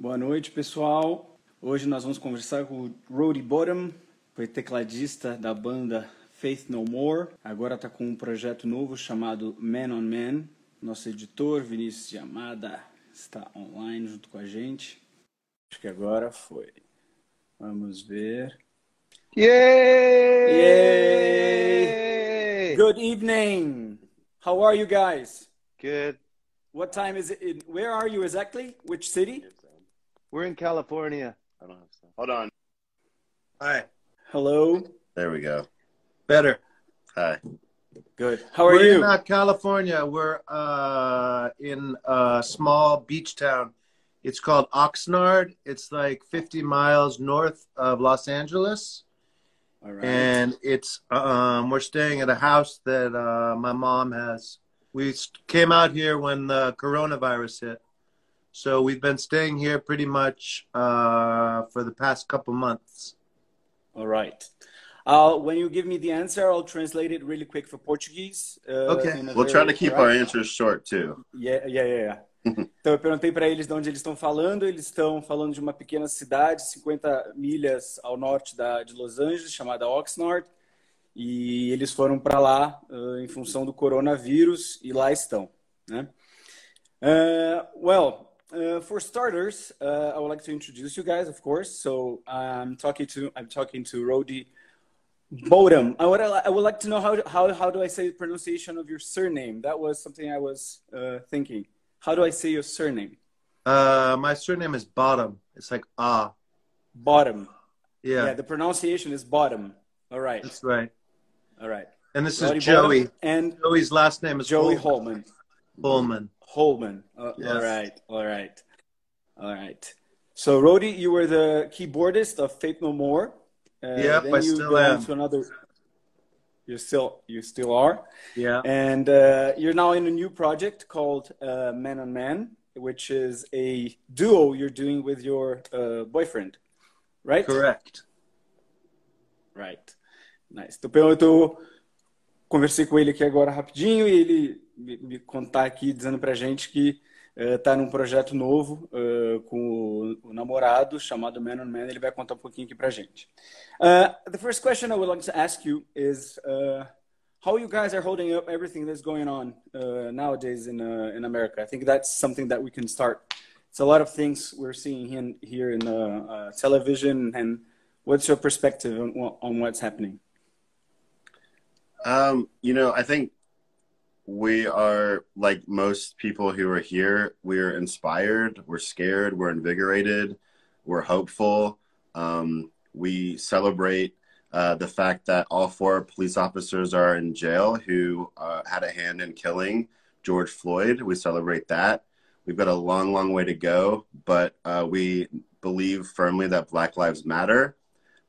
Boa noite, pessoal. Hoje nós vamos conversar com o Roddy Bottom, foi tecladista da banda Faith No More. Agora está com um projeto novo chamado Man on Man. Nosso editor, Vinícius de Amada, está online junto com a gente. Acho que agora foi. Vamos ver. Yay! Yay! Good evening. How are you guys? Good. What time is it? In, where are you exactly? Which city? We're in California. I don't have stuff. Hold on. Hi. Hello. There we go. Better. Hi. Good. How are We're you? in uh, California. We're uh, in a small beach town. It's called Oxnard. It's like 50 miles north of Los Angeles. All right. And it's um, we're staying at a house that uh, my mom has. We came out here when the coronavirus hit. So we've been staying here pretty much uh, for the past couple months. All right. Uh, when you give me the answer, I'll translate it really quick for Portuguese. Uh, Okay. We'll try to very- keep right? our answers short too. Yeah, yeah, yeah, yeah. Então eu perguntei para eles de onde eles estão falando. Eles estão falando de uma pequena cidade, 50 milhas ao norte da, de Los Angeles, chamada Oxnard. E eles foram para lá uh, em função do coronavírus e lá estão, né? Uh, well, uh, for starters, uh, I would like to introduce you guys, of course. So I'm talking to I'm talking to Roddy Bottum. I would I would like to know how how how do I say the pronunciation of your surname? That was something I was uh, thinking. How do I say your surname? Uh, my surname is Bottum. It's like ah. Bottom. Yeah, Yeah, the pronunciation is bottom. All right. that's right. All right. And this is Joey. Bottom and Joey's last name is Joey Hol- Holman. Holman. Holman. Uh, Yes. All right. All right. All right. So, Roddy, you were the keyboardist of Faith No More. Uh, Yep, I still am. To another. You still, you still are, Yeah. and uh, you're now in a new project called uh, Man on Man, which is a duo you're doing with your uh, boyfriend, right? Correct. Right. Nice. Então, eu tô, conversei com ele aqui agora rapidinho e ele me, me contar aqui dizendo pra gente que está num projeto novo eh, com o, o namorado chamado Man on Man. Ele vai contar um pouquinho aqui pra gente. Uh, the first question I would like to ask you is uh, how you guys are holding up everything that's going on uh, nowadays in uh, in America. I think that's something that we can start. It's a lot of things we're seeing in, here in uh, uh, television and What's your perspective on, on what's happening? Um, you know, I think we are like most people who are here. We're inspired. We're scared. We're invigorated. We're hopeful. Um, we celebrate uh, the fact that all four police officers are in jail who uh, had a hand in killing George Floyd. We celebrate that. We've got a long, long way to go, but uh, we believe firmly that Black Lives Matter,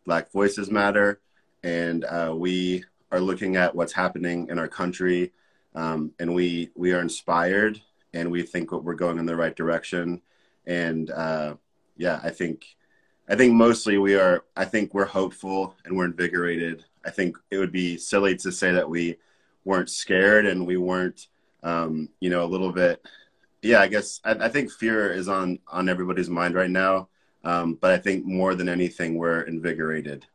Black voices matter, and uh, we are looking at what's happening in our country, um, and we we are inspired, and we think we're going in the right direction, and uh, yeah, I think I think mostly we are. I think we're hopeful and we're invigorated. I think it would be silly to say that we weren't scared and we weren't, um, you know, a little bit. Yeah, I guess I, I think fear is on on everybody's mind right now, um, but I think more than anything we're invigorated.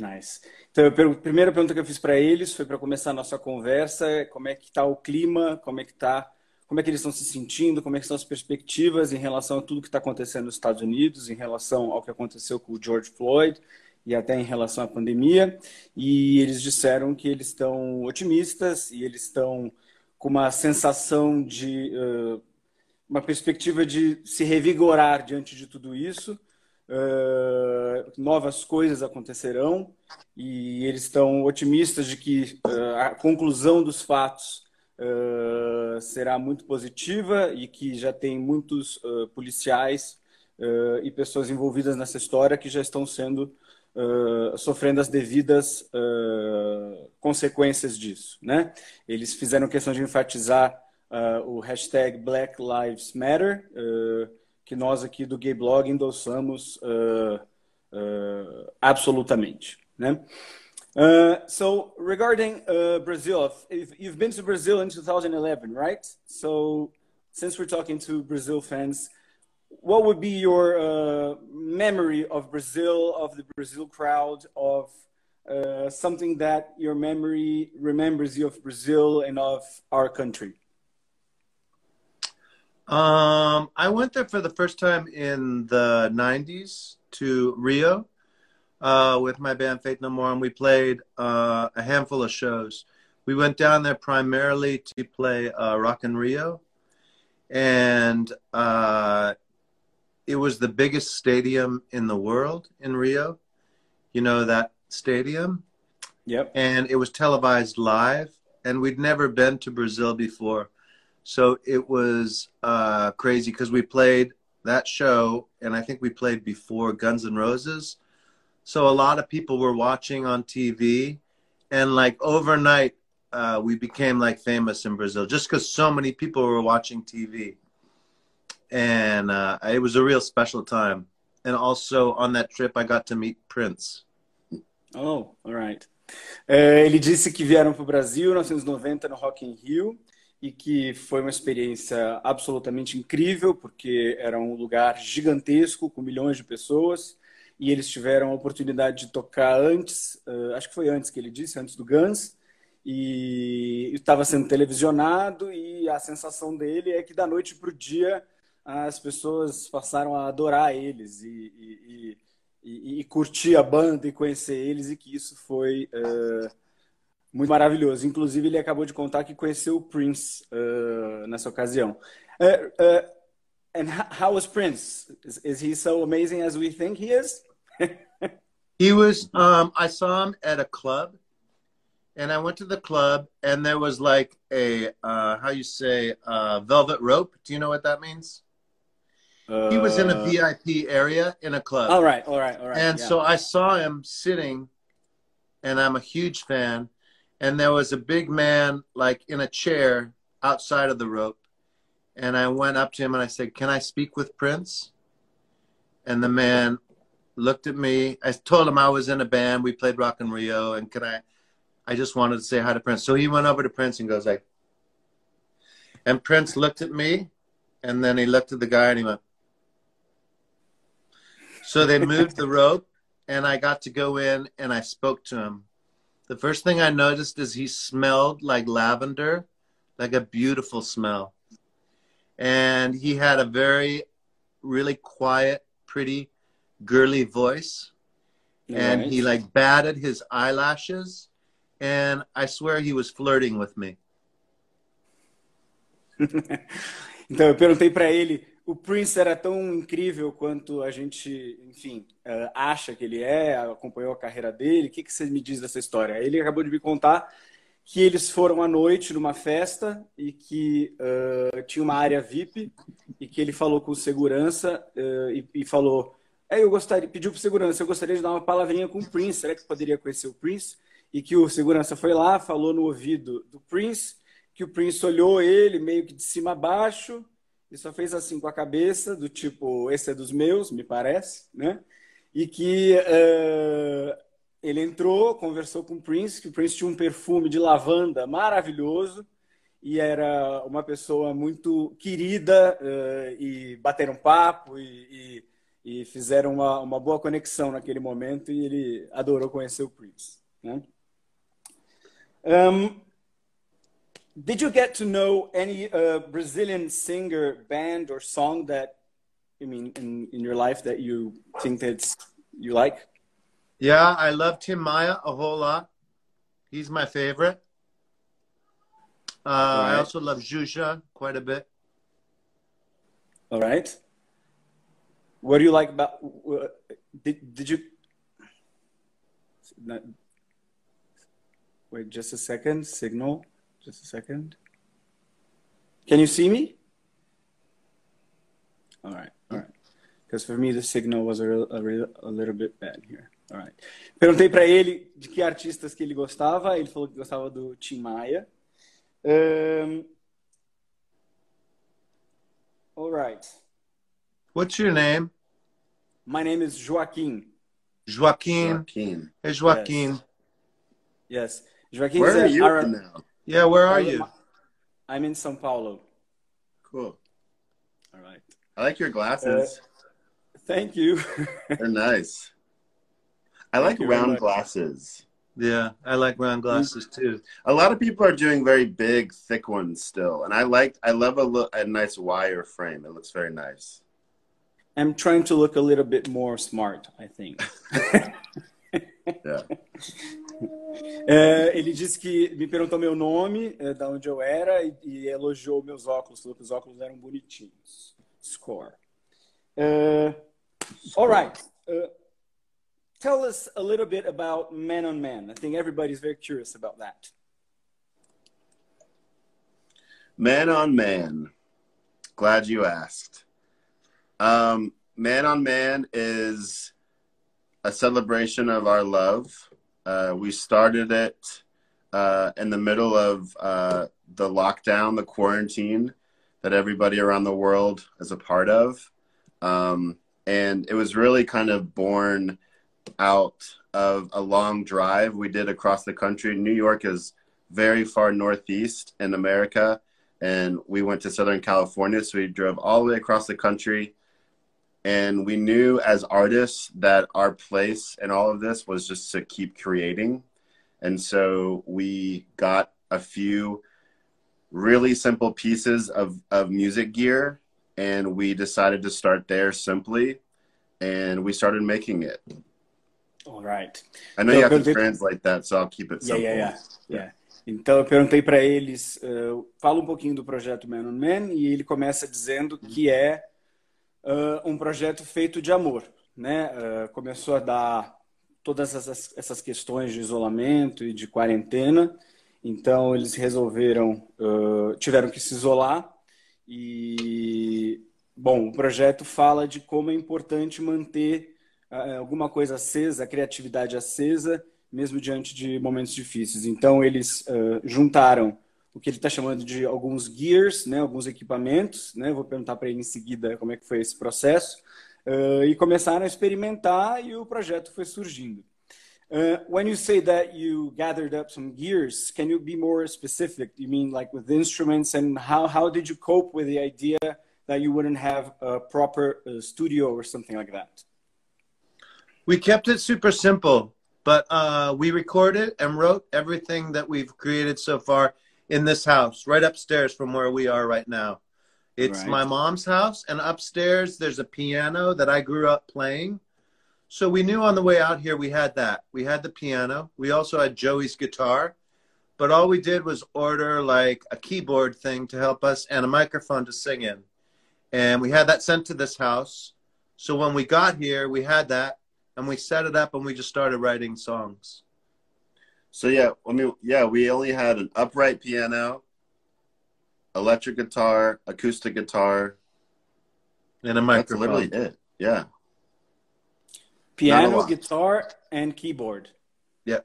Nice. Então, a primeira pergunta que eu fiz para eles foi para começar a nossa conversa, é como é que está o clima, como é que tá, como é que eles estão se sentindo, como é que são as perspectivas em relação a tudo que está acontecendo nos Estados Unidos, em relação ao que aconteceu com o George Floyd e até em relação à pandemia. E eles disseram que eles estão otimistas e eles estão com uma sensação de uh, uma perspectiva de se revigorar diante de tudo isso. Uh, novas coisas acontecerão e eles estão otimistas de que uh, a conclusão dos fatos uh, será muito positiva e que já tem muitos policiais e pessoas envolvidas nessa história que já estão sendo sofrendo as devidas consequências disso, né? Eles fizeram questão de enfatizar o hashtag Black Lives Matter que nós aqui do Gay Blog endossamos uh, uh, absolutamente, né? Uh, so regarding Brazil, if you've been to Brazil in 2011, right? So since we're talking to Brazil fans, what would be your memory of Brazil, of the Brazil crowd, of something that your memory remembers you of Brazil and of our country? Um, I went there for the first time in the '90s to Rio uh, with my band Faith No More, and we played uh, a handful of shows. We went down there primarily to play uh, Rock in Rio, and uh, it was the biggest stadium in the world in Rio. You know that stadium? Yep. And it was televised live, and we'd never been to Brazil before. So it was uh, crazy because we played that show, and I think we played before Guns N' Roses. So a lot of people were watching on TV, and like overnight, uh, we became like famous in Brazil just because so many people were watching TV, and uh, it was a real special time. And also on that trip, I got to meet Prince. Oh, alright. É, ele disse que vieram para o Brasil em 1990 no Rock in Rio e que foi uma experiência absolutamente incrível, porque era um lugar gigantesco, com milhões de pessoas, e eles tiveram a oportunidade de tocar antes, uh, acho que foi antes que ele disse, antes do Guns, e estava sendo televisionado, e a sensação dele é que da noite para o dia as pessoas passaram a adorar eles e, e, e, e, curtir a banda e conhecer eles, e que isso foi... Uh, muito maravilhoso. Inclusive, ele acabou de contar que conheceu o Prince uh, nessa ocasião. Uh, uh, and how was Prince? Is, is, he so amazing as we think he is? he was. Um, I saw him at a club, and I went to the club, and there was like a how you say velvet rope. Do you know what that means? he was in a VIP area in a club. All right, all right, all right. And yeah. so I saw him sitting, and I'm a huge fan and there was a big man like in a chair outside of the rope. And i went up to him and i said can i speak with prince? And the man looked at me. I told him i was in a band. We played Rock in Rio. And can i i just wanted to say hi to prince. So he went over to prince and goes like and prince looked at me. And then he looked at the guy and he went. So they moved the rope. And i got to go in and i spoke to him the first thing I noticed is he smelled like lavender, like a beautiful smell. And he had a very, really quiet, pretty, girly voice. And he like batted his eyelashes. And I swear he was flirting with me. então eu perguntei para ele o Prince era tão incrível quanto a gente, enfim, uh, acha que ele é, acompanhou a carreira dele. O que, que você me diz dessa história? Ele acabou de me contar que eles foram à noite numa festa e que uh, tinha uma área VIP e que ele falou com segurança uh, e, e, falou: é, eu gostaria, pediu para segurança, eu gostaria de dar uma palavrinha com o Prince. Será que poderia conhecer o Prince? E que o segurança foi lá, falou no ouvido do Prince, que o Prince olhou ele meio que de cima a baixo e só fez assim com a cabeça, do tipo, esse é dos meus, me parece, né? E que uh, ele entrou, conversou com o Prince, que o Prince tinha um perfume de lavanda maravilhoso e era uma pessoa muito querida uh, e bateram papo e, e, e fizeram uma, uma, boa conexão naquele momento e ele adorou conhecer o Prince. Né? Um, did you get to know any uh, Brazilian singer, band, or song that I mean in, in your life that you think that you like? Yeah, I love Tim Maia a whole lot. He's my favorite. Uh, right. I also love Xuxa quite a bit. All right. What do you like about? Uh, did did you? Wait, just a second. Signal. Just a second. Can you see me? All right, all right. Because for me the signal was a, a, a little bit bad here. All right. Perguntei para ele de que artistas que ele gostava. Ele falou que gostava do Tim Maia. Um, all right. What's your name? My name is Joaquim. Joaquim. Joaquim. Hey, Joaquim. Yes. yes. Joaquim Where are you Arab... now? Yeah, where are you? I'm in São Paulo. Cool. All right. I like your glasses. Uh, thank you. They're nice. I like round glasses. Yeah, I like round glasses too. A lot of people are doing very big, thick ones still, and I like. I love a, look, a nice wire frame. It looks very nice. I'm trying to look a little bit more smart, I think. yeah. É, ele disse que me perguntou meu nome, é, da onde eu era, e, e, elogiou meus óculos, falou que os óculos eram bonitinhos. Score. Uh, all right. Uh, tell us a little bit about Man on Man. I think everybody's very curious about that. Man on Man. Glad you asked. Um, man on Man is a celebration of our love. Uh, we started it uh, in the middle of uh, the lockdown, the quarantine that everybody around the world is a part of. Um, and it was really kind of born out of a long drive we did across the country. New York is very far northeast in America, and we went to Southern California. So we drove all the way across the country and we knew as artists that our place in all of this was just to keep creating. And so we got a few really simple pieces of, of music gear and we decided to start there simply and we started making it. All right. I know so you have to translate that, so I'll keep it simple. Yeah, yeah, yeah. yeah. Então eu perguntei para eles, uh, fala um pouquinho do projeto Man on Man e ele começa dizendo que é uh, um projeto feito de amor. Né? Uh, começou a dar todas essas, essas questões de isolamento e de quarentena, então eles resolveram, uh, tiveram que se isolar e, bom, o projeto fala de como é importante manter alguma coisa acesa, a criatividade acesa, mesmo diante de momentos difíceis. Então eles juntaram o que ele está chamando de alguns gears, né, alguns equipamentos, né, vou perguntar para ele em seguida como é que foi esse processo, uh, e começaram a experimentar e o projeto foi surgindo. Uh, when you say that you gathered up some gears, can you be more specific? You mean like with instruments and how, how did you cope with the idea that you wouldn't have a proper uh, studio or something like that? We kept it super simple, but uh, we recorded and wrote everything that we've created so far in this house, right upstairs from where we are right now. It's right. my mom's house, and upstairs there's a piano that I grew up playing. So we knew on the way out here we had that. We had the piano. We also had Joey's guitar. But all we did was order like a keyboard thing to help us and a microphone to sing in. And we had that sent to this house. So when we got here, we had that and we set it up and we just started writing songs. So yeah, I mean, yeah, we only had an upright piano, electric guitar, acoustic guitar, and a microphone. That's literally it. Yeah. Piano, guitar, and keyboard. Yeah.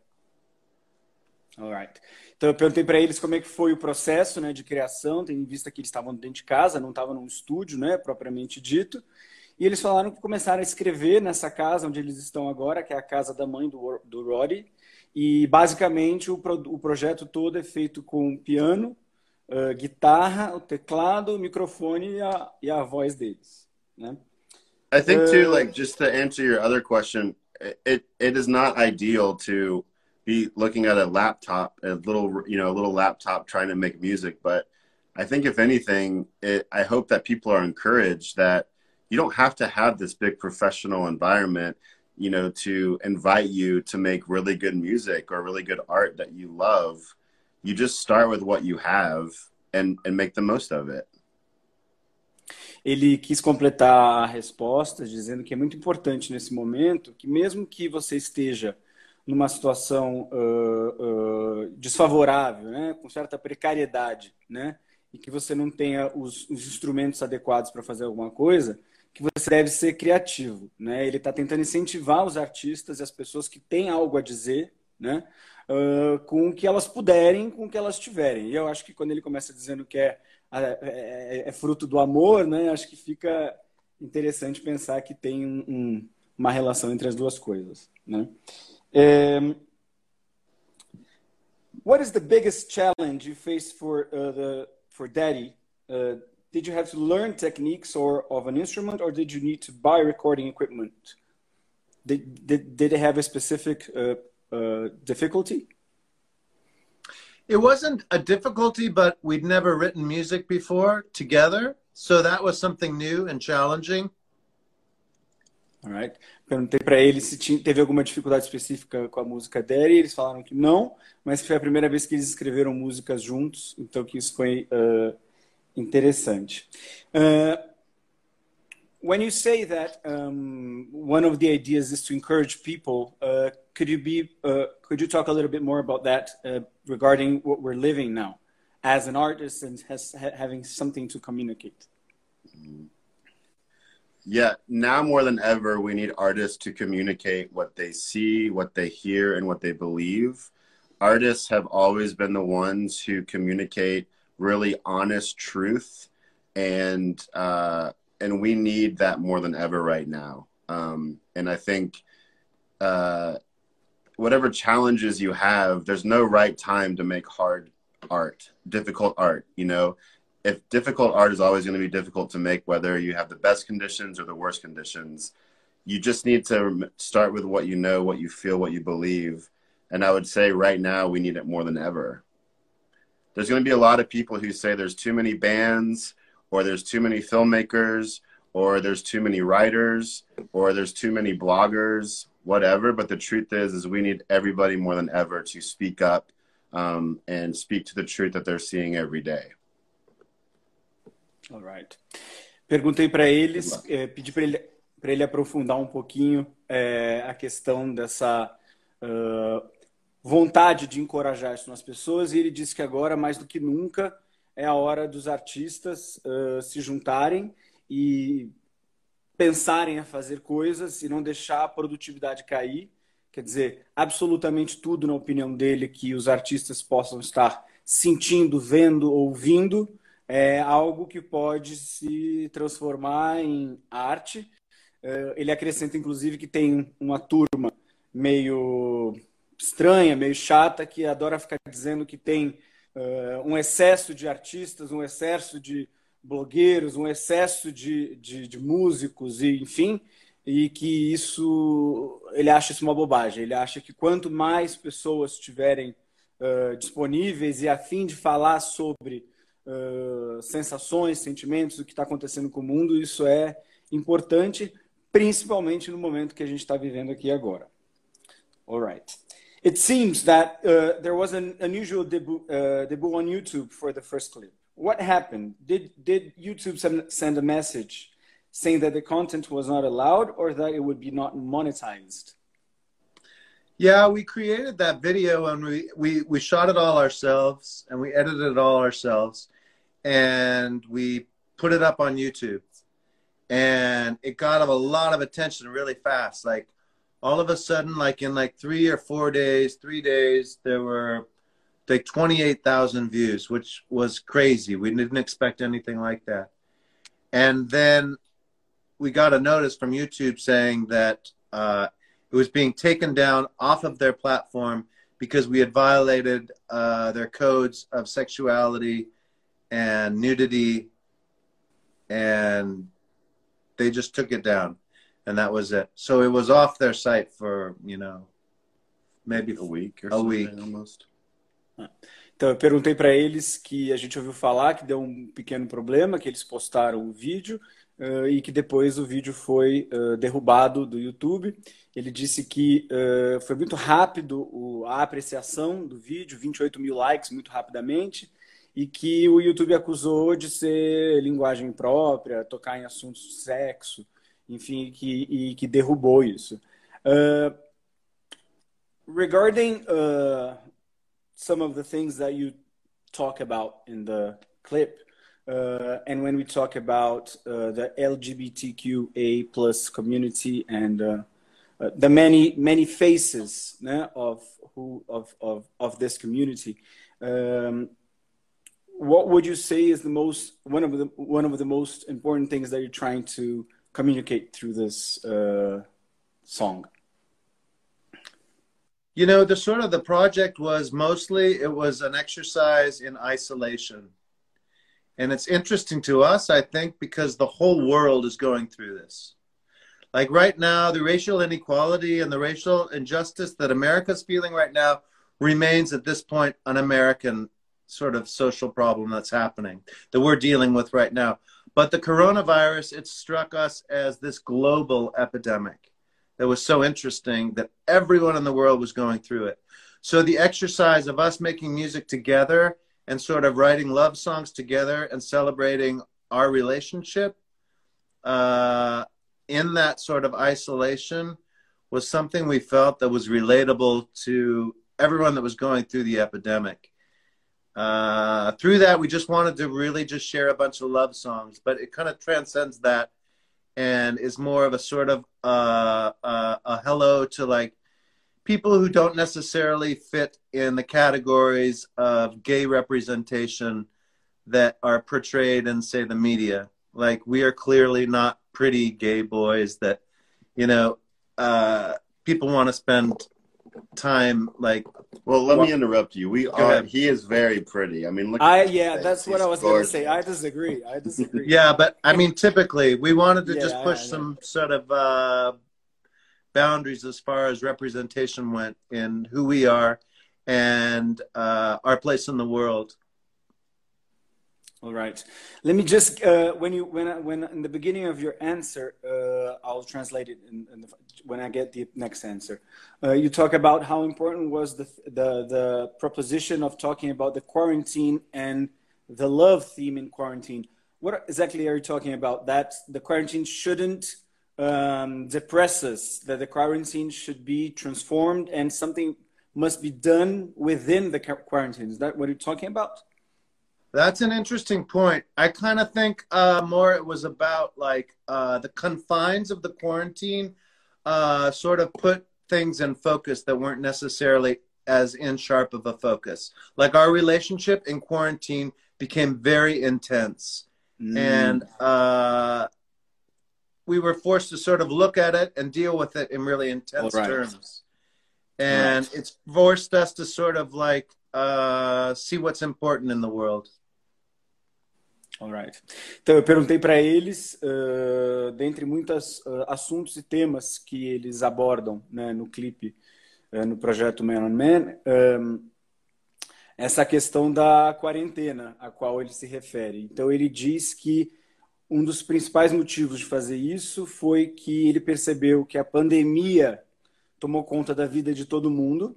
Alright. Então eu perguntei para eles como é que foi o processo, né, de criação, tendo em vista que eles estavam dentro de casa, não estavam num estúdio, né, propriamente dito. E eles falaram que começaram a escrever nessa casa onde eles estão agora, que é a casa da mãe do, do Roddy. E basicamente o, pro, o projeto todo é feito com piano, uh, guitarra, o teclado, o microfone e a, e a voz deles, né? I think too, like just to answer your other question, it it is not ideal to be looking at a laptop, a little you know, a little laptop trying to make music. But I think if anything, it, I hope that people are encouraged that you don't have to have this big professional environment you know, to invite you to make really good music or really good art that you love, you just start with what you have and, and make the most of it. Ele quis completar a resposta dizendo que é muito importante nesse momento que mesmo que você esteja numa situação uh, uh, desfavorável, né, com certa precariedade, né, e que você não tenha os, os instrumentos adequados para fazer alguma coisa, que você deve ser criativo, né? Ele está tentando incentivar os artistas e as pessoas que têm algo a dizer, né? Uh, com o que elas puderem, com o que elas tiverem. E eu acho que quando ele começa dizendo que é, é, é, é fruto do amor, né? Acho que fica interessante pensar que tem um, um, uma relação entre as duas coisas, né? Um, what is the biggest challenge you face for uh, the for Daddy uh, did you have to learn techniques or of an instrument, or did you need to buy recording equipment? Did did, did it have a specific uh, uh, difficulty? It wasn't a difficulty, but we'd never written music before together, so that was something new and challenging. Alright. Perguntei para eles se tinha, teve alguma dificuldade específica com a música dele, eles falaram que não, mas foi a primeira vez que eles escreveram músicas juntos, então que isso foi uh, interessante. Uh, when you say that um, one of the ideas is to encourage people, uh, could you be uh, could you talk a little bit more about that uh, regarding what we're living now as an artist and has, ha having something to communicate? Yeah, now more than ever, we need artists to communicate what they see, what they hear, and what they believe. Artists have always been the ones who communicate really honest truth, and uh, and we need that more than ever right now. Um, and I think uh, whatever challenges you have, there's no right time to make hard art, difficult art. You know, if difficult art is always going to be difficult to make, whether you have the best conditions or the worst conditions, you just need to start with what you know, what you feel, what you believe. And I would say right now we need it more than ever. There's going to be a lot of people who say there's too many bands, or there's too many filmmakers, or there's too many writers, or there's too many bloggers, whatever. But the truth is, is we need everybody more than ever to speak up um, and speak to the truth that they're seeing every day. Alright. Perguntei para eles, é, pedi para ele, ele aprofundar um pouquinho é, a questão dessa uh, vontade de encorajar isso nas pessoas e ele disse que agora, mais do que nunca, é a hora dos artistas uh, se juntarem e pensarem a fazer coisas e não deixar a produtividade cair. Quer dizer, absolutamente tudo, na opinião dele, que os artistas possam estar sentindo, vendo, ouvindo, é algo que pode se transformar em arte. Ele acrescenta, inclusive, que tem uma turma meio estranha, meio chata, que adora ficar dizendo que tem uh, um excesso de artistas, um excesso de blogueiros, um excesso de, de, de, músicos, e enfim, e que isso ele acha isso uma bobagem. Ele acha que quanto mais pessoas estiverem uh, disponíveis e a fim de falar sobre uh, sensações, sentimentos, o que está acontecendo com o mundo, isso é importante, principalmente no momento que a gente está vivendo aqui agora. Alright. It seems that uh, there was an unusual debut, uh, debut on YouTube for the first clip. What happened? Did, did YouTube send a message saying that the content was not allowed or that it would be not monetized? Yeah, we created that video and we, we, we shot it all ourselves and we edited it all ourselves and we put it up on YouTube. And it got a lot of attention really fast. Like all of a sudden, like in like three or four days, three days, there were like 28,000 views, which was crazy. We didn't expect anything like that. And then we got a notice from YouTube saying that uh, it was being taken down off of their platform because we had violated uh, their codes of sexuality and nudity, and they just took it down, and that was it. So it was off their site for you know maybe a week or a week almost. Então eu perguntei para eles que a gente ouviu falar que deu um pequeno problema, que eles postaram o vídeo uh, e que depois o vídeo foi uh, derrubado do YouTube. Ele disse que uh, foi muito rápido o, a apreciação do vídeo, 28 mil likes muito rapidamente e que o YouTube acusou de ser linguagem própria, tocar em assuntos de sexo, enfim, que, e que derrubou isso. Uh, regarding uh, some of the things that you talk about in the clip, uh, and when we talk about uh, the LGBTQA plus community and uh, uh, the many many faces né, of who of, of of this community, um, what would you say is the most one of the one of the most important things that you're trying to communicate through this uh, song? You know, the sort of the project was mostly it was an exercise in isolation, And it's interesting to us, I think, because the whole world is going through this. Like right now, the racial inequality and the racial injustice that America's feeling right now remains at this point an American sort of social problem that's happening that we're dealing with right now. But the coronavirus, it struck us as this global epidemic that was so interesting that everyone in the world was going through it. So the exercise of us making music together and sort of writing love songs together and celebrating our relationship uh, in that sort of isolation was something we felt that was relatable to everyone that was going through the epidemic. Uh, through that, we just wanted to really just share a bunch of love songs, but it kind of transcends that and is more of a sort of uh, uh, a hello to like people who don't necessarily fit in the categories of gay representation that are portrayed in, say, the media. Like, we are clearly not pretty gay boys that, you know, uh, people want to spend time like. Well, let Well- me interrupt you. We are. ahead. He is very pretty. I mean, look. I at his yeah, face. that's what He's I was going to say. I disagree. I disagree. Yeah, but I mean, typically, we wanted to Yeah, just push some sort of uh, boundaries as far as representation went in who we are and uh, our place in the world. All right. Let me just uh, when you when I- when in the beginning of your answer, uh, I'll translate it in, in the, when I get the next answer. Uh, you talk about how important was the the the proposition of talking about the quarantine and the love theme in quarantine. What exactly are you talking about? That the quarantine shouldn't um, depress us. That the quarantine should be transformed and something must be done within the quarantine. Is that what you're talking about? That's an interesting point. I kind of think uh, more it was about like uh, the confines of the quarantine uh, sort of put things in focus that weren't necessarily as in sharp of a focus. Like our relationship in quarantine became very intense. and uh, we were forced to sort of look at it and deal with it in really intense right. terms. And it's forced us to sort of like uh, see what's important in the world. Alright. Então eu perguntei para eles, uh, dentre muitos uh, assuntos e temas que eles abordam né, no clipe, uh, no projeto Man on Man, um, essa questão da quarentena a qual ele se refere. Então ele diz que um dos principais motivos de fazer isso foi que ele percebeu que a pandemia tomou conta da vida de todo mundo,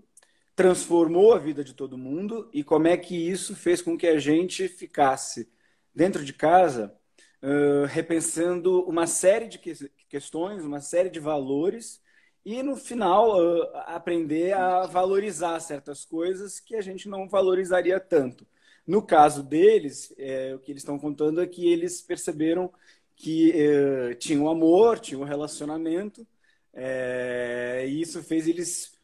transformou a vida de todo mundo e como é que isso fez com que a gente ficasse dentro de casa, uh, repensando uma série de que questões, uma série de valores, e no final uh, aprender a valorizar certas coisas que a gente não valorizaria tanto. No caso deles, é, o que eles estão contando é que eles perceberam que uh, tinham amor, tinham um relacionamento, é, e isso fez eles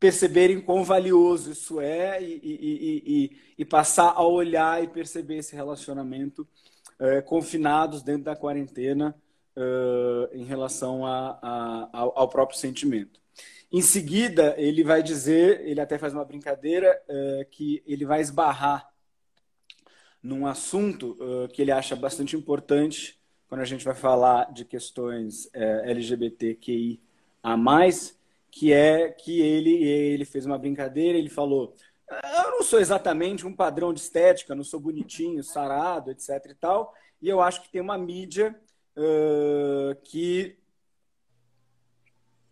perceberem quão valioso isso é e, e, e, e, passar a olhar e perceber esse relacionamento uh, confinados dentro da quarentena uh, em relação a, a, ao, ao, próprio sentimento. Em seguida, ele vai dizer, ele até faz uma brincadeira, uh, que ele vai esbarrar num assunto que ele acha bastante importante quando a gente vai falar de questões LGBTQI a mais, que é que ele ele fez uma brincadeira, ele falou: "Eu não sou exatamente um padrão de estética, não sou bonitinho, sarado, etc e tal, e eu acho que tem uma mídia uh, que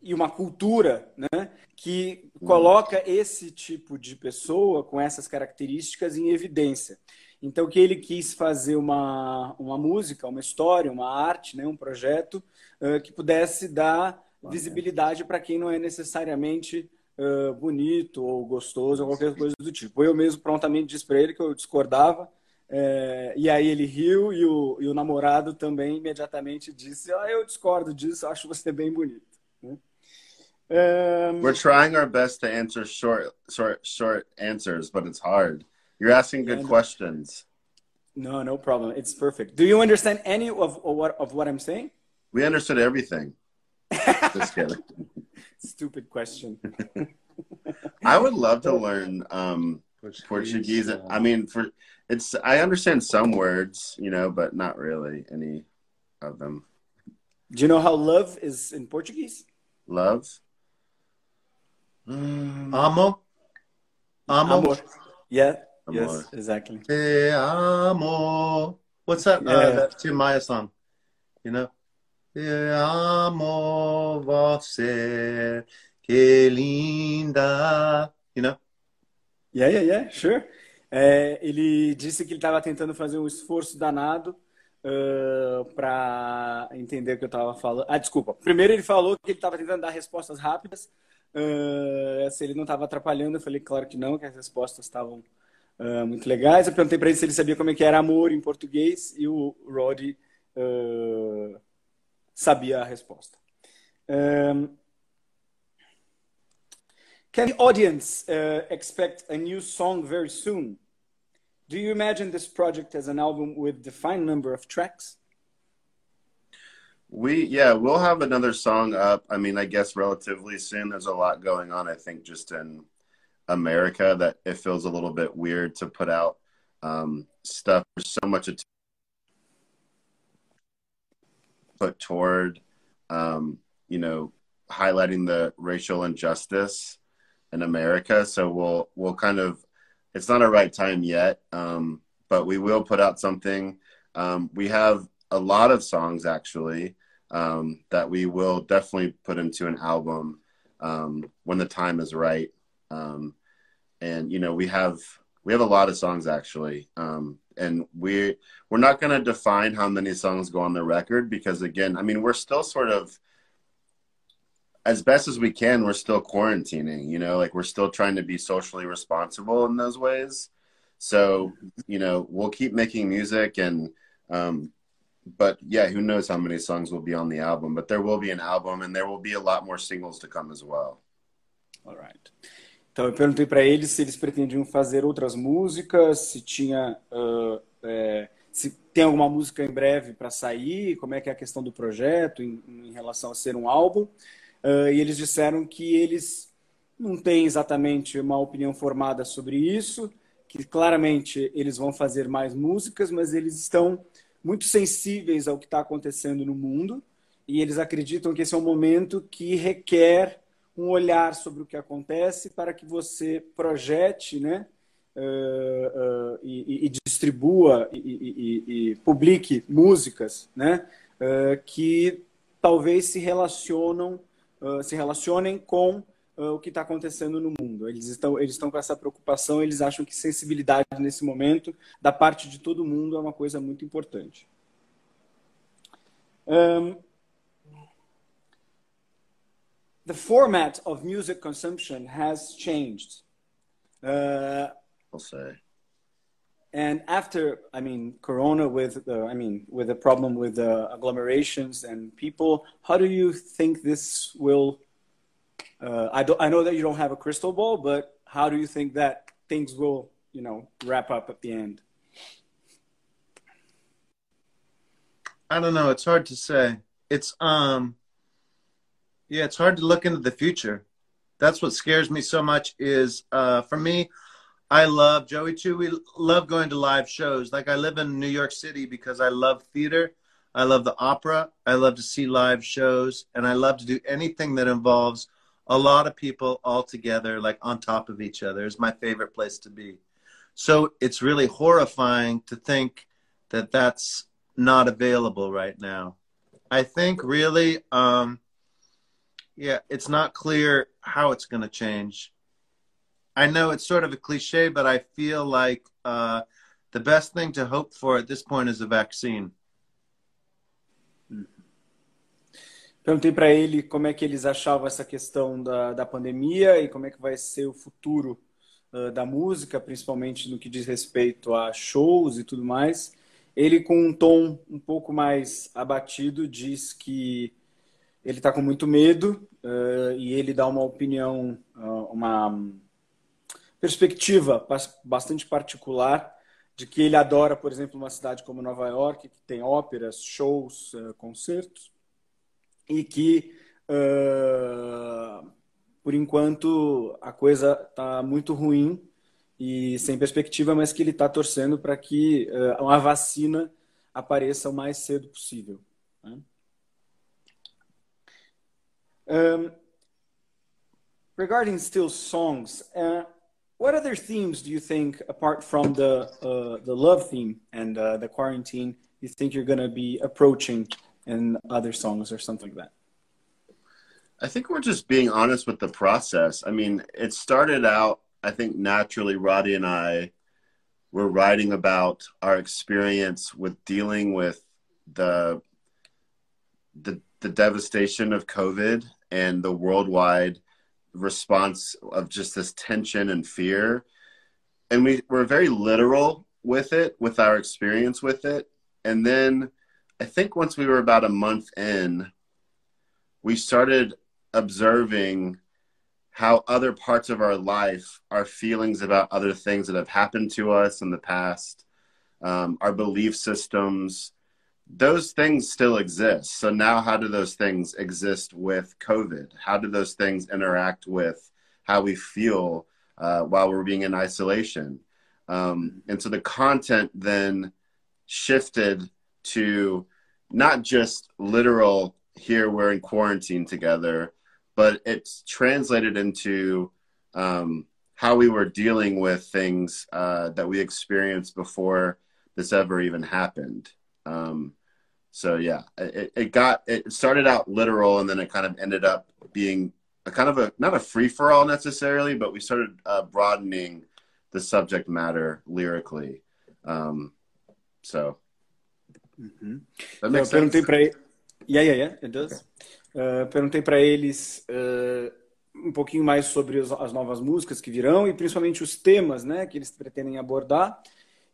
e uma cultura, né, que coloca esse tipo de pessoa com essas características em evidência. Então, que ele quis fazer uma, uma música, uma história, uma arte, né, um projeto uh, que pudesse dar visibilidade para quem não é necessariamente uh, bonito ou gostoso ou qualquer coisa do tipo. Eu mesmo prontamente disse para ele que eu discordava, é, e aí ele riu e o, e o namorado também imediatamente disse: ah, Eu discordo disso, acho você bem bonito. Um... We're trying our best to answer short, short, short answers, but it's hard. You're asking good Yeah, questions. No, no problem. It's perfect. Do you understand any of, of what of what I'm saying? We understood everything. Just kidding. Stupid question. I would love to learn um, Portuguese. I mean, for it's I understand some words, you know, but not really any of them. Do you know how love is in Portuguese? Love. Mm. Amo. Amo. Amor. Yeah. Amor. Yes, exactly. Te amo. What's that? Yeah. Uh, that Tim Maia song. You know? Amo você, que linda. You know? Yeah, yeah, yeah, sure. É, ele disse que ele estava tentando fazer um esforço danado para entender o que eu estava falando. Ah, desculpa. Primeiro ele falou que ele estava tentando dar respostas rápidas. Uh, se ele não estava atrapalhando, eu falei claro que não, que as respostas estavam uh, muito legais. Eu perguntei para ele se ele sabia como é que era amor em português e o Roddy uh, sabia a resposta. Um, can the audience expect a new song very soon? Do you imagine this project as an album with a defined number of tracks? We yeah, we'll have another song up. I mean, I guess relatively soon. There's a lot going on. I think just in America that it feels a little bit weird to put out um, stuff. There's so much put toward um, you know highlighting the racial injustice in America. So we'll we'll kind of it's not a right time yet, um, but we will put out something. Um, we have a lot of songs actually um, that we will definitely put into an album um, when the time is right. Um, and you know, we have we have a lot of songs actually, um, and we we're not going to define how many songs go on the record because again, I mean, we're still sort of as best as we can, we're still quarantining, you know, like we're still trying to be socially responsible in those ways. So, you know, we'll keep making music and, um, but yeah, who knows how many songs will be on the album, but there will be an album and there will be a lot more singles to come as well. All right. Então eu perguntei para eles se eles pretendiam fazer outras músicas, se tinha, uh, é, se tem alguma música em breve para sair, como é que é a questão do projeto em, em relação a ser um álbum. Uh, e eles disseram que eles não têm exatamente uma opinião formada sobre isso, que claramente eles vão fazer mais músicas, mas eles estão muito sensíveis ao que está acontecendo no mundo e eles acreditam que esse é um momento que requer um olhar sobre o que acontece para que você projete, né, uh, uh, e, e, distribua e, e, publique músicas, né, que talvez se relacionam uh, se relacionem com uh, o que está acontecendo no mundo. Eles estão, eles estão com essa preocupação, eles acham que sensibilidade nesse momento, da parte de todo mundo, é uma coisa muito importante. Um, the format of music consumption has changed. Uh, I'll say. and after i mean corona with the i mean with the problem with the agglomerations and people how do you think this will uh, I, don't, I know that you don't have a crystal ball but how do you think that things will you know wrap up at the end i don't know it's hard to say it's um yeah it's hard to look into the future that's what scares me so much is uh for me I love Joey Chu. We love going to live shows. Like I live in New York City because I love theater. I love the opera. I love to see live shows, and I love to do anything that involves a lot of people all together, like on top of each other. Is my favorite place to be. So it's really horrifying to think that that's not available right now. I think really, um, yeah, it's not clear how it's going to change. I know it's sort of a cliche, but I feel like uh, the best thing to hope for at this point is a vaccine. Perguntei para ele como é que eles achavam essa questão da, da pandemia e como é que vai ser o futuro uh, da música, principalmente no que diz respeito a shows e tudo mais. Ele, com um tom um pouco mais abatido, diz que ele está com muito medo uh, e ele dá uma opinião, uh, uma perspectiva bastante particular de que ele adora, por exemplo, uma cidade como Nova York, que tem óperas, shows, uh, concertos, e que, uh, por enquanto, a coisa está muito ruim e sem perspectiva, mas que ele está torcendo para que uma vacina apareça o mais cedo possível. Né? Um, regarding still songs, uh, what other themes do you think, apart from the uh, the love theme and uh, the quarantine, you think you're going to be approaching in other songs or something like that? I think we're just being honest with the process. I mean, it started out, I think, naturally, Roddy and I were writing about our experience with dealing with the the, the devastation of COVID and the worldwide response of just this tension and fear. And we were very literal with it, with our experience with it. And then I think once we were about a month in, we started observing how other parts of our life, our feelings about other things that have happened to us in the past, um, our belief systems, those things still exist. So now, how do those things exist with COVID? How do those things interact with how we feel uh, while we're being in isolation? Um, and so the content then shifted to not just literal here we're in quarantine together, but it's translated into um, how we were dealing with things uh, that we experienced before this ever even happened. Um, so yeah, it, it got it started out literal, and then it kind of ended up being a kind of a not a free for all necessarily, but we started uh, broadening the subject matter lyrically. Um, so mm-hmm. that makes sense. Yeah, yeah, yeah, it does. Uh, perguntei para eles uh, um pouquinho mais sobre as, as, novas músicas que virão e principalmente os temas né, que eles pretendem abordar.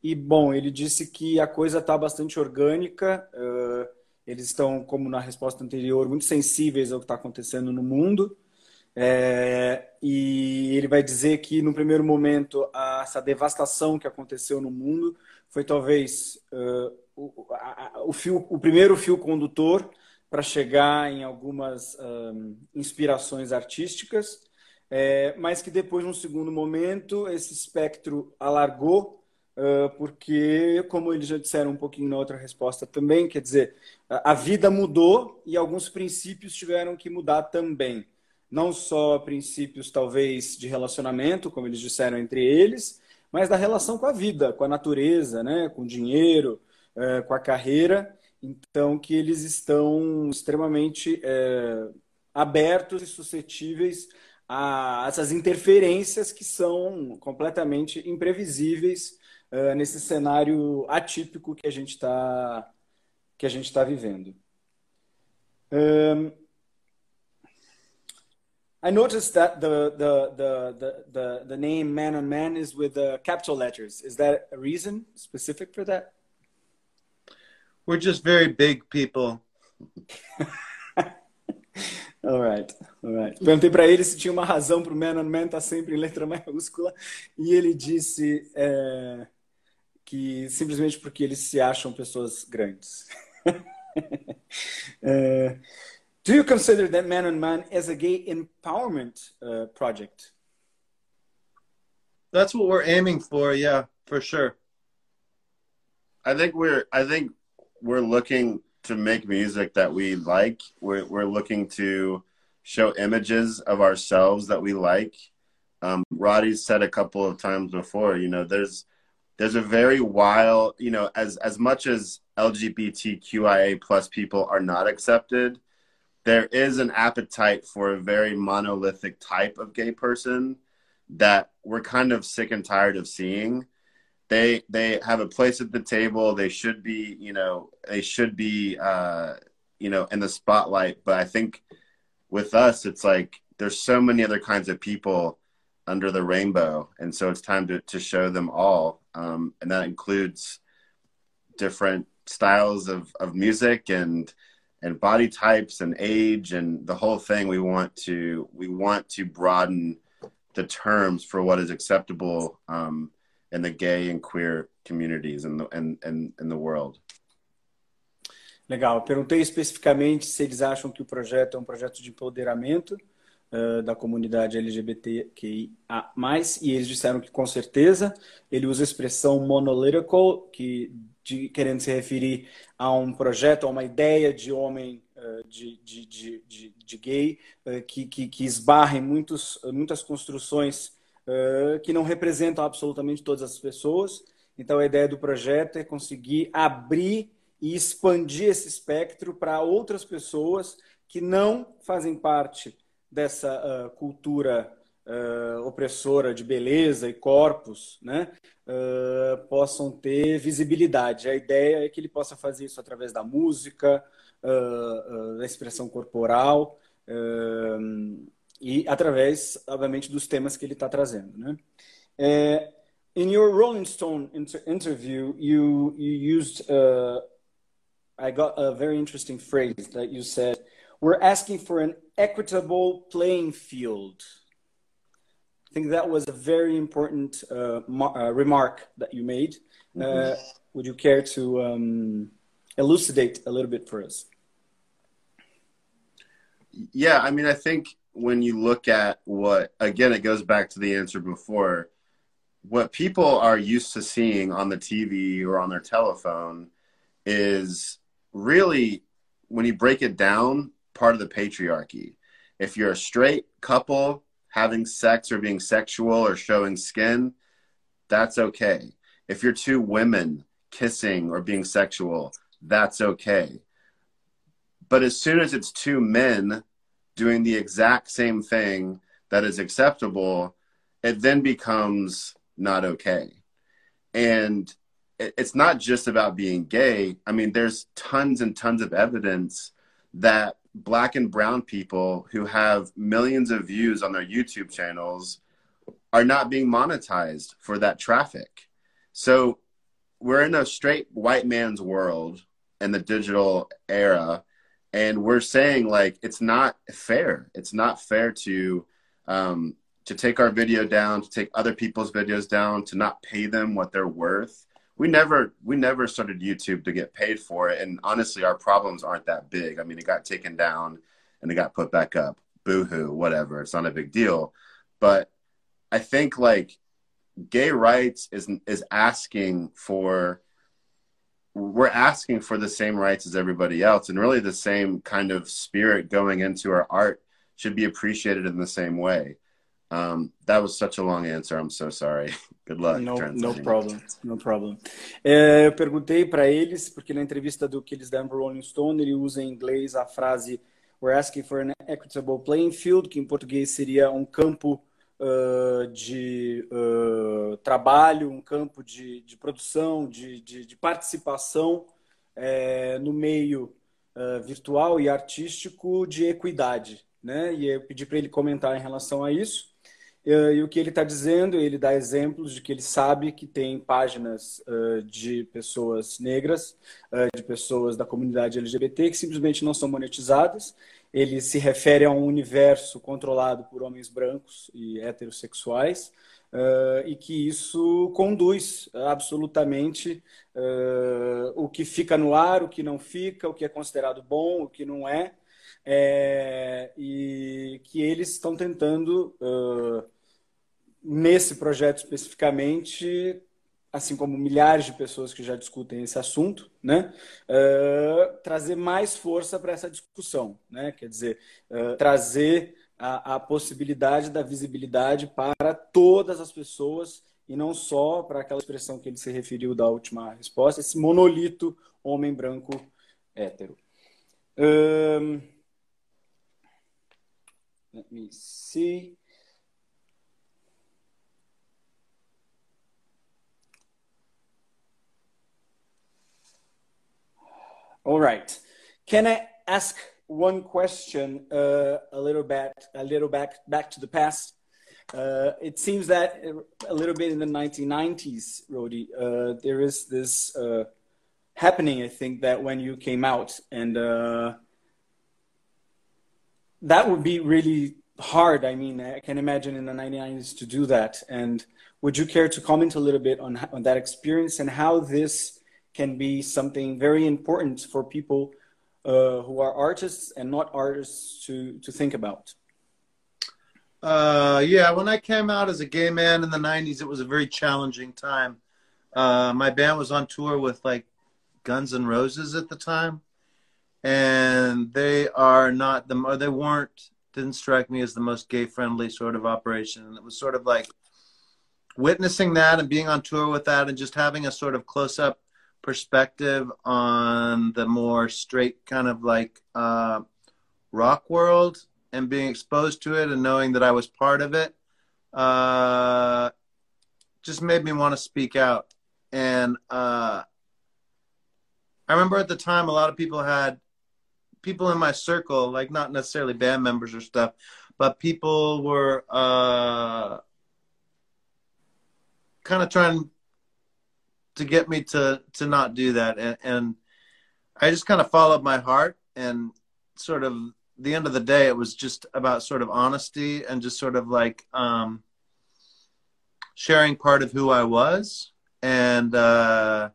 E, bom, ele disse que a coisa está bastante orgânica, uh, eles estão, como na resposta anterior, muito sensíveis ao que está acontecendo no mundo. É, e ele vai dizer que, no primeiro momento, a, essa devastação que aconteceu no mundo foi talvez o, a, o, fio, o primeiro fio condutor para chegar em algumas um, inspirações artísticas, é, mas que depois, num segundo momento, esse espectro alargou, uh, porque, como eles já disseram um pouquinho na outra resposta também, quer dizer, a vida mudou e alguns princípios tiveram que mudar também. Não só princípios, talvez, de relacionamento, como eles disseram entre eles, mas da relação com a vida, com a natureza, né? com o dinheiro, uh, com a carreira. Então, que eles estão extremamente é, abertos e suscetíveis a essas interferências que são completamente imprevisíveis uh, nesse cenário atípico que a gente está que a gente está vivendo. Um, I noticed that the, the, the, the, the, name Man on Man is with the capital letters. Is that a reason specific for that? We're just very big people. all right, all right. Perguntei para ele se tinha uma razão para o Man on Man estar tá sempre em letra maiúscula e ele disse é, que simplesmente porque eles se acham pessoas grandes. uh, do you consider that Man on Man as a gay empowerment uh, project? That's what we're aiming for, yeah, for sure. I think we're I think we're looking to make music that we like. We're we're looking to show images of ourselves that we like. Um, Roddy's said a couple of times before, you know, there's there's a very wild, you know, as as much as LGBTQIA plus people are not accepted, there is an appetite for a very monolithic type of gay person that we're kind of sick and tired of seeing they they have a place at the table. They should be, you know, they should be, uh, you know, in the spotlight. But I think with us, it's like there's so many other kinds of people under the rainbow, and so it's time to to show them all, um, and that includes different styles of of music and and body types and age and the whole thing we want to we want to broaden the terms for what is acceptable um, in the gay and queer communities in the, in, in, in the world. Legal. perguntei especificamente se eles acham que o projeto é um projeto de empoderamento da comunidade LGBTQIA+, e eles disseram que com certeza ele usa a expressão monolithical, que de, querendo se referir a um projeto, a uma ideia de homem de, de, de, de, gay que, que, que esbarra em muitos, muitas construções que não representam absolutamente todas as pessoas. Então a ideia do projeto é conseguir abrir e expandir esse espectro para outras pessoas que não fazem parte dessa uh, cultura uh, opressora de beleza e corpos, né, uh, possam ter visibilidade. A ideia é que ele possa fazer isso através da música, da expressão corporal e através, obviamente, dos temas que ele está trazendo, né. É, in your Rolling Stone inter interview, you you used I got a very interesting phrase that you said. We're asking for an equitable playing field. I think that was a very important uh, uh, remark that you made. Mm -hmm. uh, would you care to um, elucidate a little bit for us? Yeah, I mean, I think when you look at what, again, it goes back to the answer before. What people are used to seeing on the TV or on their telephone is really, when you break it down, part of the patriarchy. If you're a straight couple having sex or being sexual or showing skin, that's okay. If you're two women kissing or being sexual, that's okay. But as soon as it's two men doing the exact same thing that is acceptable, it then becomes not okay. And it's not just about being gay. I mean, there's tons and tons of evidence that black and brown people who have millions of views on their YouTube channels are not being monetized for that traffic. So we're in a straight white man's world in the digital era and we're saying like it's not fair it's not fair to um, to take our video down to take other people's videos down to not pay them what they're worth we never we never started YouTube to get paid for it. And honestly, our problems aren't that big. I mean, it got taken down and it got put back up. Boohoo, whatever. It's not a big deal. But I think like gay rights is is asking for we're asking for the same rights as everybody else and really the same kind of spirit going into our art should be appreciated in the same way um, that was such a long answer. I'm so sorry. Good luck. No, no problem. No problem. É, eu perguntei para eles, porque na entrevista do que eles deram para Rolling Stone, ele usa em inglês a frase We're asking for an equitable playing field, que em português seria um campo uh, de uh, trabalho, um campo de, de produção, de, de, de participação é, no meio uh, virtual e artístico de equidade. Né? E eu pedi para ele comentar em relação a isso. E o que ele está dizendo, ele dá exemplos de que ele sabe que tem páginas uh, de pessoas negras, uh, de pessoas da comunidade LGBT que simplesmente não são monetizadas. Ele se refere a um universo controlado por homens brancos e heterossexuais uh, e que isso conduz absolutamente o que fica no ar, o que não fica, o que é considerado bom, o que não é. É, e que eles estão tentando uh, nesse projeto especificamente, assim como milhares de pessoas que já discutem esse assunto, né, uh, trazer mais força para essa discussão, né, quer dizer, uh, trazer a, a, possibilidade da visibilidade para todas as pessoas e não só para aquela expressão que ele se referiu da última resposta, esse monolito homem branco hétero. Um, let me see. All right. Can I ask one question uh, a little bit, a little back, back to the past? Uh, it seems that a little bit in the 1990s, Roddy, uh, there is this uh, happening. I think that when you came out, and uh, that would be really hard. I mean, I can imagine in the 1990s to do that. And would you care to comment a little bit on on that experience and how this can be something very important for people uh, who are artists and not artists to, to think about. Uh, yeah, when I came out as a gay man in the 90s, it was a very challenging time. Uh, my band was on tour with like Guns N' Roses at the time, and they are not the or they weren't didn't strike me as the most gay friendly sort of operation. And it was sort of like witnessing that and being on tour with that and just having a sort of close up perspective on the more straight kind of like uh, rock world and being exposed to it and knowing that I was part of it uh, just made me want to speak out. And uh, I remember at the time, a lot of people had people in my circle, like not necessarily band members or stuff, but people were uh, kind of trying to get me to to not do that, and, and I just kind of followed my heart and sort of the end of the day, it was just about sort of honesty and just sort of like um, sharing part of who I was. And uh,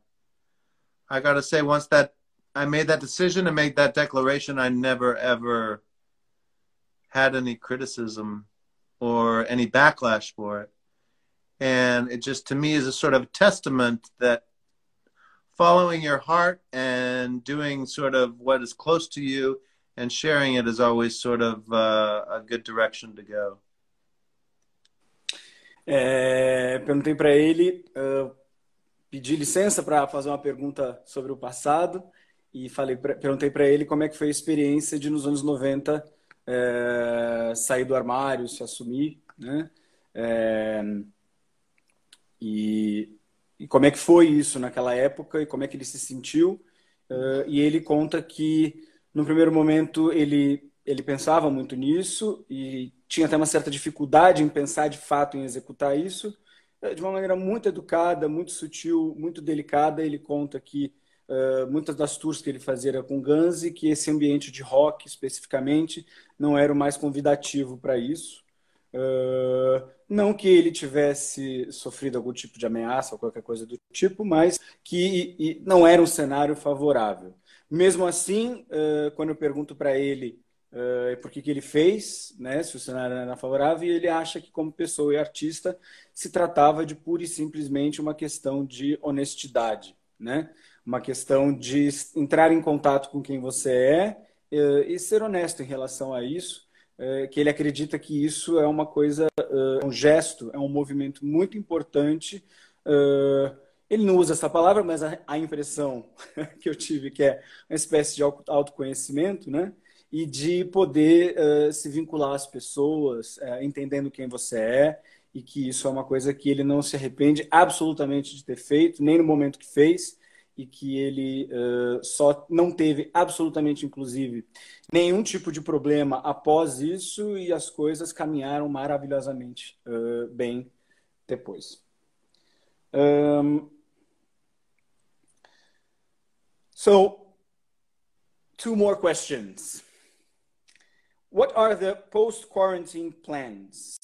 I got to say, once that I made that decision and made that declaration, I never ever had any criticism or any backlash for it. And it just to me is a sort of testament that following your heart and doing sort of what is close to you and sharing it is always sort of uh, a good direction to go. É, perguntei para ele, uh, pedi licença para fazer uma pergunta sobre o passado e falei, perguntei para ele como é que foi a experiência de nos anos 90 é, sair do armário, se assumir, né? É, e, e, como é que foi isso naquela época e como é que ele se sentiu. Uh, e ele conta que no primeiro momento, ele, ele pensava muito nisso e tinha até uma certa dificuldade em pensar de fato em executar isso. Eh, de uma maneira muito educada, muito sutil, muito delicada, ele conta que uh, muitas das tours que ele fazia era com Guns e que esse ambiente de rock, especificamente, não era o mais convidativo para isso. Uh, não que ele tivesse sofrido algum tipo de ameaça ou qualquer coisa do tipo, mas que não era um cenário favorável. Mesmo assim, uh, quando eu pergunto para ele uh, por que, que ele fez, né, se o cenário era favorável, ele acha que, como pessoa e artista, se tratava de pura e simplesmente uma questão de honestidade, né? uma questão de entrar em contato com quem você é uh, e ser honesto em relação a isso, que ele acredita que isso é uma coisa, um gesto, é um movimento muito importante ele não usa essa palavra, mas a, a impressão que eu tive que é uma espécie de autoconhecimento, né? E de poder se vincular às pessoas, uh, entendendo quem você é, e que isso é uma coisa que ele não se arrepende absolutamente de ter feito, nem no momento que fez, e que ele uh, só não teve absolutamente, inclusive, nenhum tipo de problema após isso, e as coisas caminharam maravilhosamente bem depois. Um, So, two more questions. What are the post quarantine plans?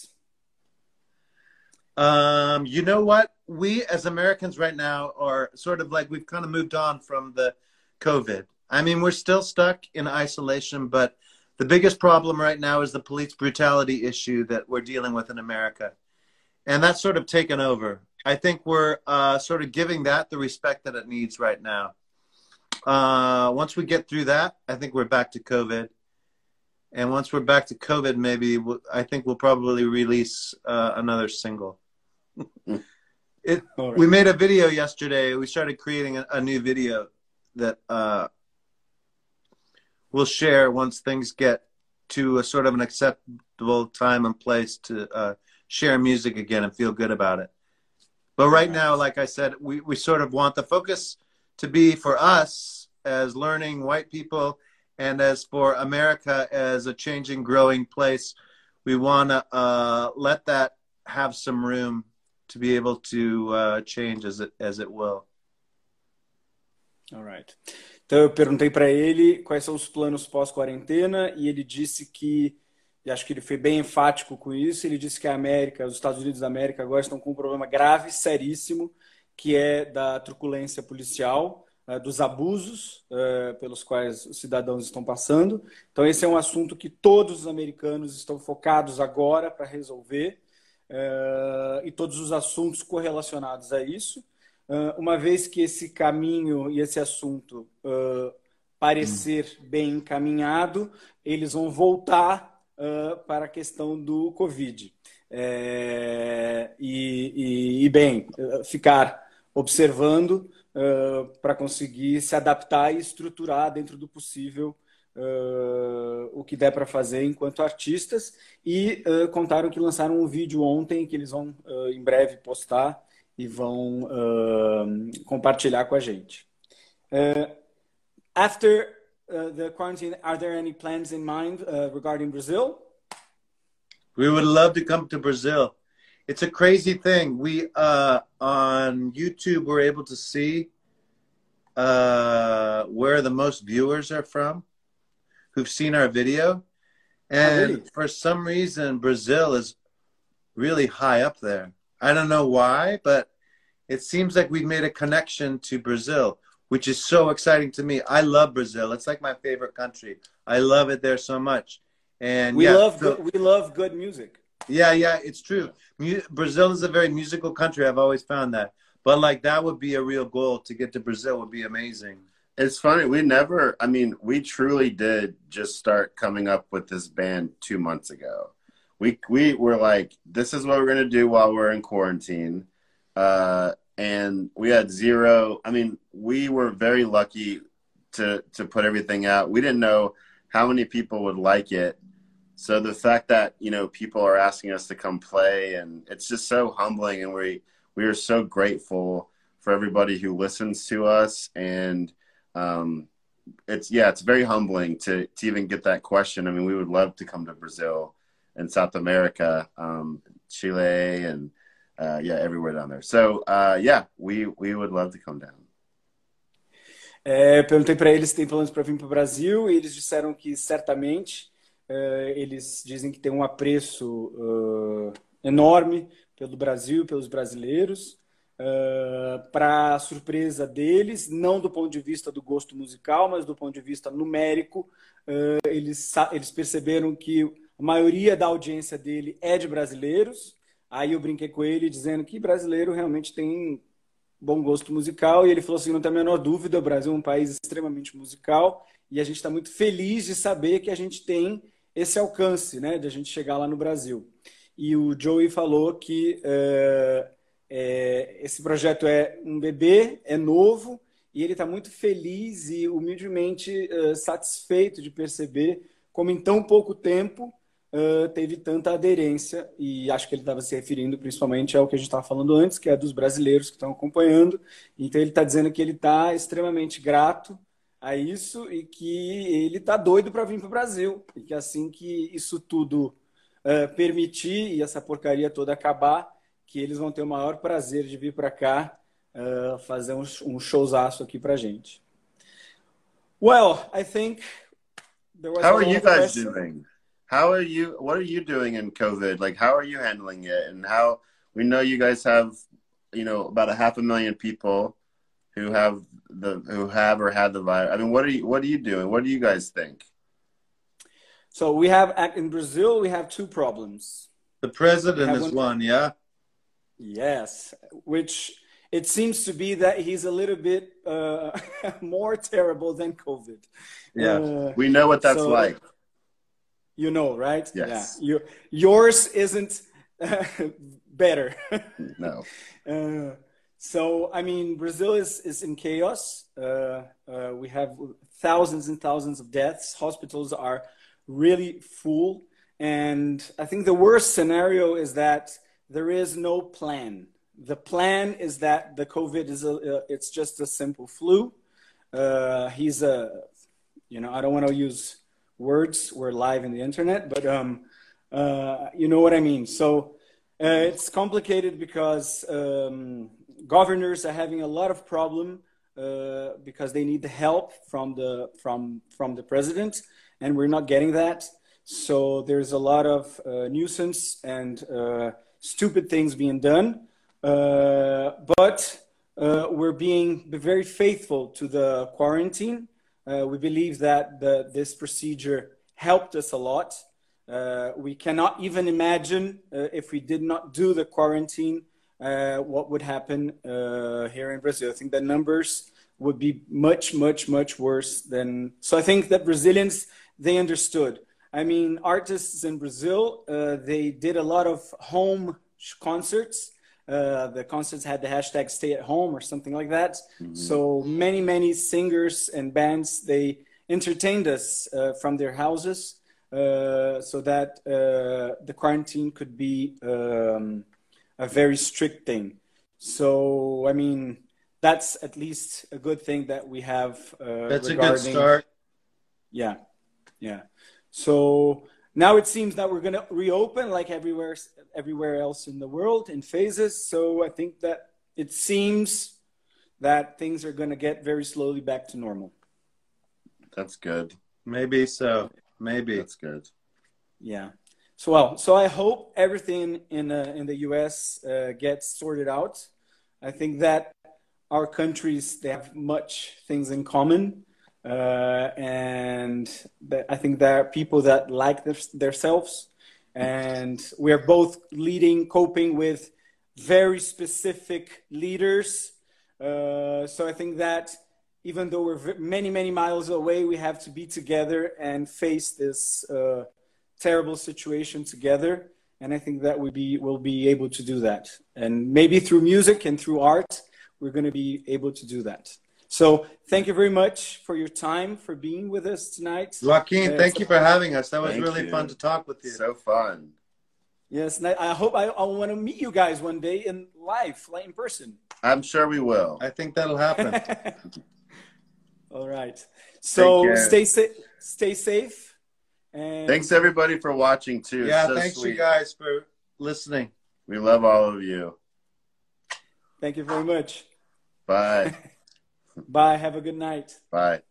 Um, you know what? We as Americans right now are sort of like we've kind of moved on from the COVID. I mean, we're still stuck in isolation, but the biggest problem right now is the police brutality issue that we're dealing with in America. And that's sort of taken over. I think we're uh, sort of giving that the respect that it needs right now. Uh, once we get through that, I think we're back to COVID. And once we're back to COVID, maybe we'll, I think we'll probably release uh, another single. it, right. We made a video yesterday. We started creating a, a new video that uh, we'll share once things get to a sort of an acceptable time and place to uh, share music again and feel good about it. But right now, like I said, we, we sort of want the focus to be for us as learning white people and as for America as a changing, growing place. We want to uh, let that have some room to be able to uh, change as it, as it will. All right. Então eu perguntei para ele quais são os planos pós-quarentena e ele disse que, e acho que ele foi bem enfático com isso, ele disse que a América, os Estados Unidos da América agora estão com um problema grave, seríssimo, que é da truculência policial. uh, dos abusos uh, pelos quais os cidadãos estão passando. Então, esse é um assunto que todos os americanos estão focados agora para resolver, e todos os assuntos correlacionados a isso. uma vez que esse caminho e esse assunto parecer bem encaminhado, eles vão voltar para a questão do Covid. É, e, e, e, bem, ficar observando uh, para conseguir se adaptar e estruturar dentro do possível uh, o que der para fazer enquanto artistas. E uh, contaram que lançaram um vídeo ontem que eles vão em breve postar e vão compartilhar com a gente. after the quarantine, are there any plans in mind regarding Brazil? We would love to come to Brazil. it's a crazy thing. We uh, on YouTube we're able to see uh, where the most viewers are from who've seen our video, and oh, really? for some reason Brazil is really high up there. I don't know why, but it seems like we've made a connection to Brazil, which is so exciting to me. I love Brazil. It's like my favorite country. I love it there so much. And we yeah, love so, good, we love good music. Yeah, yeah, it's true. Brazil is a very musical country. I've always found that. But like that would be a real goal to get to Brazil would be amazing. It's funny. We never, I mean, we truly did just start coming up with this band two months ago. We, we were like, this is what we're going to do while we're in quarantine. Uh, and we had zero. I mean, we were very lucky to, to put everything out. We didn't know how many people would like it so the fact that you know people are asking us to come play and it's just so humbling and we we are so grateful for everybody who listens to us and um, it's yeah it's very humbling to to even get that question. I mean we would love to come to brazil and south america um, chile and uh, yeah everywhere down there. So uh, yeah we we would love to come down. É, perguntei para eles se tem planos para vir para o Brasil e eles disseram que certamente Uh, eles dizem que tem um apreço uh, enorme pelo Brasil, pelos brasileiros. Uh, para surpresa deles, não do ponto de vista do gosto musical, mas do ponto de vista numérico, eles, eles perceberam que a maioria da audiência dele é de brasileiros. Aí eu brinquei com ele dizendo que brasileiro realmente tem bom gosto musical e ele falou assim: não tem a menor dúvida, o Brasil é um país extremamente musical e a gente está muito feliz de saber que a gente tem esse alcance, né, de a gente chegar lá no Brasil. E o Joey falou que é, é, esse projeto é um bebê, é novo, e ele está muito feliz e humildemente é, satisfeito de perceber como em tão pouco tempo é, teve tanta aderência, e acho que ele estava se referindo principalmente ao que a gente estava falando antes, que é dos brasileiros que estão acompanhando. Então ele está dizendo que ele está extremamente grato a isso e que ele está doido para vir para o Brasil. E que assim que isso tudo uh, permitir e essa porcaria toda acabar, que eles vão ter o maior prazer de vir para cá uh, fazer um, um showzaço aqui para gente. Well, I think there was How are you guys question. doing? How are you? What are you doing in COVID? Like, how are you handling it? And how we know you guys have, you know, about a half a million people who have the who have or had the virus? I mean, what are you what are you doing? What do you guys think? So we have in Brazil we have two problems. The president is one, one, yeah. Yes, which it seems to be that he's a little bit uh, more terrible than COVID. Yeah, uh, we know what that's so, like. You know, right? Yes. Yeah. yours isn't better. no. Uh, so, I mean, Brazil is, is in chaos. Uh, uh, we have thousands and thousands of deaths. Hospitals are really full. And I think the worst scenario is that there is no plan. The plan is that the COVID is a, uh, it's just a simple flu. Uh, he's a, you know, I don't want to use words. We're live in the internet, but um, uh, you know what I mean. So uh, it's complicated because um, governors are having a lot of problem uh, because they need the help from the from from the president, and we're not getting that. So there's a lot of uh, nuisance and uh, stupid things being done. Uh, but uh, we're being very faithful to the quarantine. Uh, we believe that the, this procedure helped us a lot. Uh, we cannot even imagine uh, if we did not do the quarantine, uh, what would happen here in Brazil. I think the numbers would be much, much, much worse than. So I think that Brazilians they understood. I mean, artists in Brazil they did a lot of home concerts uh, the concerts had the hashtag stay at home or something like that. Mm-hmm. So many, many singers and bands, they entertained us uh, from their houses uh, so that uh, the quarantine could be um, a very strict thing. So, I mean, that's at least a good thing that we have. Uh, that's a good start. Yeah. Yeah. So, now it seems that we're going to reopen like everywhere everywhere else in the world in phases. So i think that it seems that things are going to get very slowly back to normal. That's good. Maybe so. Maybe. That's good. Yeah. So well so i hope everything in uh, in the us uh, gets sorted out. I think that our countries they have much things in common uh, and I think there are people that like themselves, and we are both leading, coping with very specific leaders. Uh, so I think that even though we're many, many miles away, we have to be together and face this uh, terrible situation together. And I think that we be will be able to do that. And maybe through music and through art, we're going to be able to do that. So thank you very much for your time, for being with us tonight. Joaquin, uh, thank you for having us. That was really you. fun to talk with you. So fun. Yes, and I hope I, I want to meet you guys one day in life, like in person. I'm sure we will. I think that'll happen. All right. So stay safe. Stay safe. And thanks everybody for watching too. Yeah, so thanks sweet. you guys for listening. We love all of you. Thank you very much. Bye. Bye. Have a good night. Bye.